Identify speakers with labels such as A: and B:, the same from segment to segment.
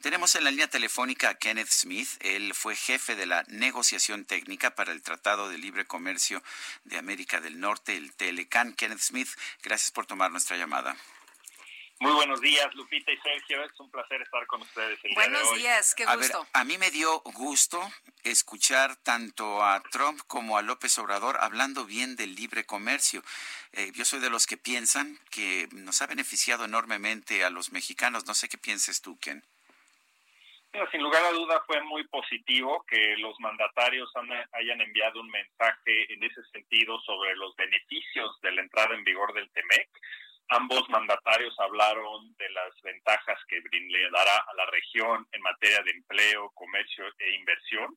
A: Tenemos en la línea telefónica a Kenneth Smith. Él fue jefe de la negociación técnica para el Tratado de Libre Comercio de América del Norte, el TLCAN. Kenneth Smith, gracias por tomar nuestra llamada.
B: Muy buenos días, Lupita y Sergio. Es un placer estar con ustedes el
C: buenos
B: día de hoy.
C: días, qué
A: A
C: gusto.
A: ver, a mí me dio gusto escuchar tanto a Trump como a López Obrador hablando bien del libre comercio. Eh, yo soy de los que piensan que nos ha beneficiado enormemente a los mexicanos. No sé qué pienses tú, Ken.
B: Sin lugar a duda fue muy positivo que los mandatarios han- hayan enviado un mensaje en ese sentido sobre los beneficios de la entrada en vigor del TEMEC. Ambos mandatarios hablaron de las ventajas que le dará a la región en materia de empleo, comercio e inversión.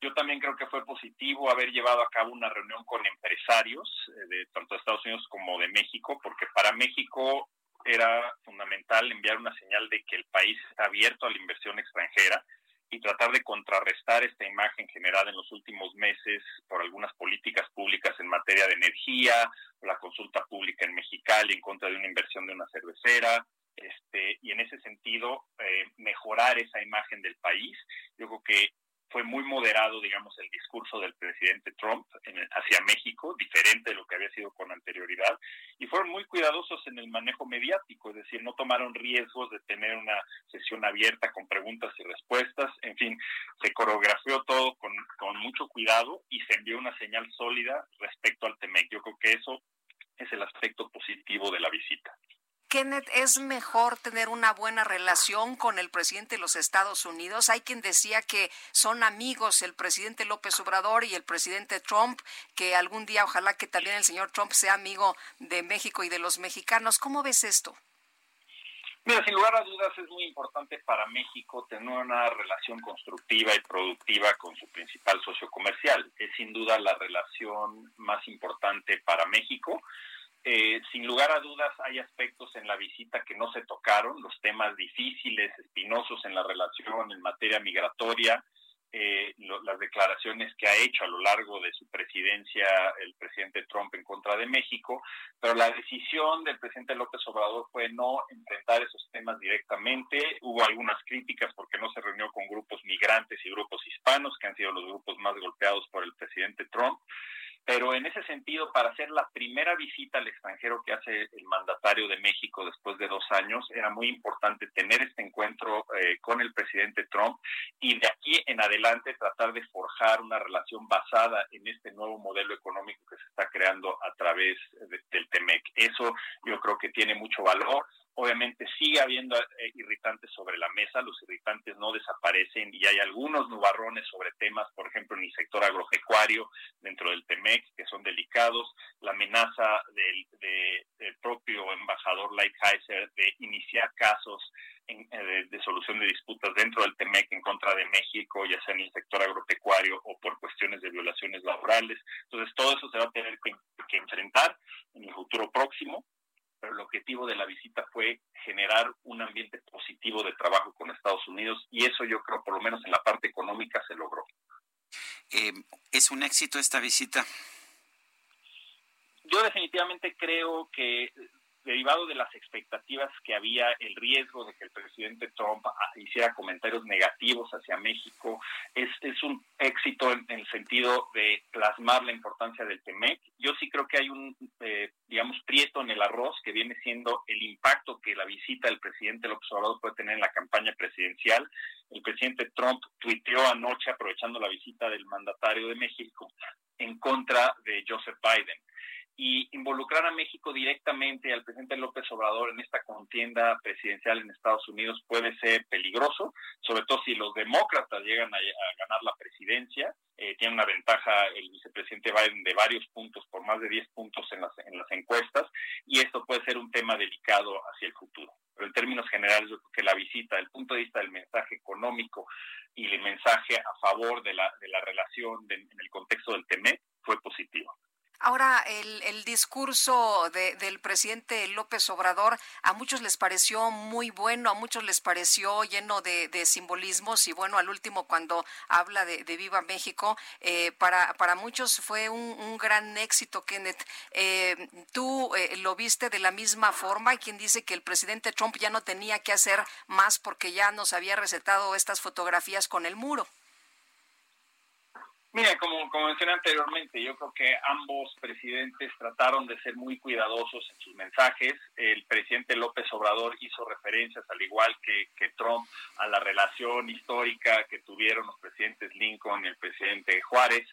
B: Yo también creo que fue positivo haber llevado a cabo una reunión con empresarios eh, de tanto de Estados Unidos como de México, porque para México era fundamental enviar una señal de que el país está abierto a la inversión extranjera y tratar de contrarrestar esta imagen generada en los últimos meses por algunas políticas públicas en materia de energía, la consulta pública en Mexicali en contra de una inversión de una cervecera, este, y en ese sentido eh, mejorar esa imagen del país. Yo creo que fue muy moderado, digamos, el discurso del presidente Trump hacia México, diferente de lo que había sido con anterioridad, y fueron muy cuidadosos en el manejo mediático, es decir, no tomaron riesgos de tener una sesión abierta con preguntas y respuestas, en fin, se coreografió todo con, con mucho cuidado y se envió una señal sólida respecto al TEMEC. Yo creo que eso es el aspecto positivo de la visita.
C: Kenneth, ¿es mejor tener una buena relación con el presidente de los Estados Unidos? Hay quien decía que son amigos el presidente López Obrador y el presidente Trump, que algún día ojalá que también el señor Trump sea amigo de México y de los mexicanos. ¿Cómo ves esto?
B: Mira, sin lugar a dudas es muy importante para México tener una relación constructiva y productiva con su principal socio comercial. Es sin duda la relación más importante para México. Eh, sin lugar a dudas hay aspectos en la visita que no se tocaron, los temas difíciles, espinosos en la relación en materia migratoria, eh, las declaraciones que ha hecho a lo largo de su presidencia el presidente Trump en contra de México, pero la decisión del presidente López Obrador fue no enfrentar esos temas directamente. Hubo algunas críticas porque no se reunió con grupos migrantes y grupos hispanos, que han sido los grupos más golpeados por el presidente Trump. Pero en ese sentido, para hacer la primera visita al extranjero que hace el mandatario de México después de dos años, era muy importante tener este encuentro eh, con el presidente Trump y de aquí en adelante tratar de forjar una relación basada en este nuevo modelo económico que se está creando a través de- del TEMEC. Eso yo creo que tiene mucho valor. Obviamente sigue habiendo eh, irritantes sobre la mesa, los irritantes no desaparecen y hay algunos nubarrones sobre temas, por ejemplo, en el sector agropecuario dentro del TEMEC, que son delicados, la amenaza del, de- del propio embajador Lighthizer de iniciar casos eh, de, de solución de disputas dentro del TEMEC en contra de México, ya sea en el sector agropecuario o por cuestiones de violaciones laborales. Entonces, todo eso se va a tener que, que enfrentar en el futuro próximo pero el objetivo de la visita fue generar un ambiente positivo de trabajo con Estados Unidos y eso yo creo, por lo menos en la parte económica, se logró.
A: Eh, ¿Es un éxito esta visita?
B: Yo definitivamente creo que de las expectativas que había, el riesgo de que el presidente Trump hiciera comentarios negativos hacia México, es, es un éxito en, en el sentido de plasmar la importancia del TEMEC. Yo sí creo que hay un, eh, digamos, prieto en el arroz que viene siendo el impacto que la visita del presidente López Obrador puede tener en la campaña presidencial. El presidente Trump tuiteó anoche, aprovechando la visita del mandatario de México, en contra de Joseph Biden y involucrar a México directamente al presidente López Obrador en esta contienda presidencial en Estados Unidos puede ser peligroso, sobre todo si los demócratas llegan a, ganar la presidencia. Eh, tiene una ventaja el vicepresidente Biden de varios puntos, por más de 10 puntos en las, en las encuestas, y esto puede ser un tema delicado hacia el futuro. Pero en términos generales, yo creo que la visita, el punto de vista del mensaje económico y el mensaje a favor de la, de la relación en el contexto del TME, fue positivo.
C: Ahora, el, el discurso de, del presidente López Obrador a muchos les pareció muy bueno, a muchos les pareció lleno de, de simbolismos y bueno, al último cuando habla de, Viva México, eh, para, para muchos fue un, un gran éxito, Kenneth. Eh, ¿Tú eh, lo viste de la misma forma? Hay quien dice que el presidente Trump ya no tenía que hacer más porque ya nos había recetado estas fotografías con el muro.
B: Mira, como, como mencioné anteriormente, yo creo que ambos presidentes trataron de ser muy cuidadosos en sus mensajes. El presidente López Obrador hizo referencias, al igual que, que Trump, a la relación histórica que tuvieron los presidentes Lincoln y el presidente Juárez.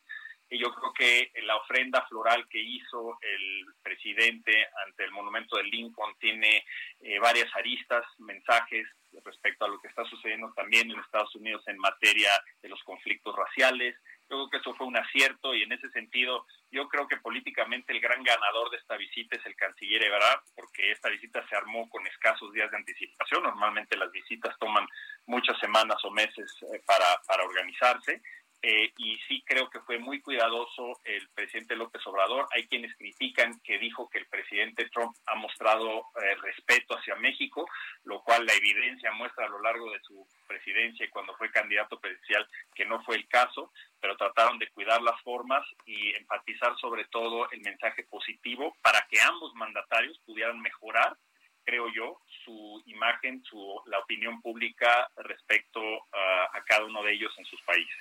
B: Y yo creo que la ofrenda floral que hizo el presidente ante el monumento de Lincoln tiene eh, varias aristas, mensajes respecto a lo que está sucediendo también en Estados Unidos en materia de los conflictos raciales, yo creo que eso fue un acierto y en ese sentido yo creo que políticamente el gran ganador de esta visita es el canciller Ebrard, porque esta visita se armó con escasos días de anticipación. Normalmente las visitas toman muchas semanas o meses eh, para, para organizarse. Eh, y sí creo que fue muy cuidadoso el presidente López Obrador. Hay quienes critican que dijo que el presidente Trump ha mostrado eh, respeto hacia México, lo cual la evidencia muestra a lo largo de su presidencia y cuando fue candidato presidencial que no fue el caso, pero trataron de cuidar las formas y enfatizar sobre todo el mensaje positivo para que ambos mandatarios pudieran mejorar creo yo, su imagen, su, la opinión pública respecto a cada uno de ellos en sus países.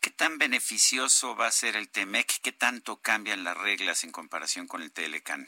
A: ¿Qué tan beneficioso va a ser el TEMEC? ¿Qué tanto cambian las reglas en comparación con el TLCAN?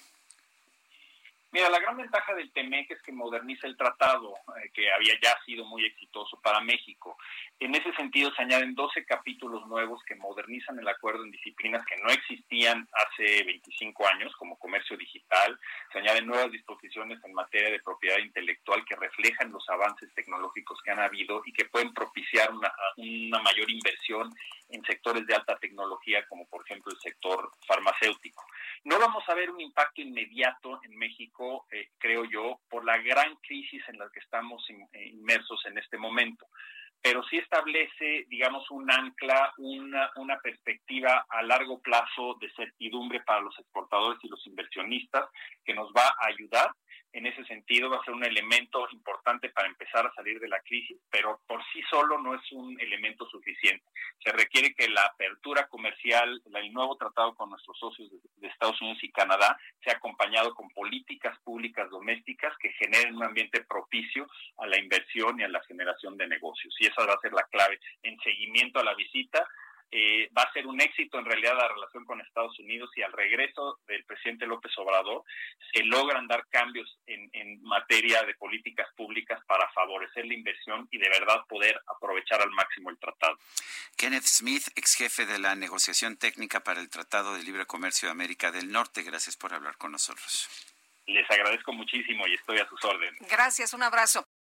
B: Mira, la gran ventaja del TEMEC es que moderniza el tratado, eh, que había ya sido muy exitoso para México. En ese sentido, se añaden 12 capítulos nuevos que modernizan el acuerdo en disciplinas que no existían hace 25 años, como comercio digital. Se añaden nuevas disposiciones en materia de propiedad intelectual que reflejan los avances tecnológicos que han habido y que pueden propiciar una, una mayor inversión en sectores de alta tecnología, como por ejemplo el sector farmacéutico. No vamos a ver un impacto inmediato en México, eh, creo yo, por la gran crisis en la que estamos eh, inmersos en este momento. Pero sí establece, digamos, un ancla, una, una perspectiva a largo plazo de certidumbre para los exportadores y los inversionistas que nos va a ayudar en ese sentido va a ser un elemento importante para empezar a salir de la crisis, pero por sí solo no es un elemento suficiente. Se requiere que la apertura comercial, el nuevo tratado con nuestros socios de, Estados Unidos y Canadá, sea acompañado con políticas públicas domésticas que generen un ambiente propicio a la inversión y a la generación de negocios. Y esa va a ser la clave en seguimiento a la visita eh, va a ser un éxito en realidad la relación con Estados Unidos y al regreso del presidente López Obrador se logran dar cambios en, en, materia de políticas públicas para favorecer la inversión y de verdad poder aprovechar al máximo el tratado.
A: Kenneth Smith, ex jefe de la negociación técnica para el Tratado de Libre Comercio de América del Norte, gracias por hablar con nosotros.
B: Les agradezco muchísimo y estoy a sus órdenes.
C: Gracias, un abrazo.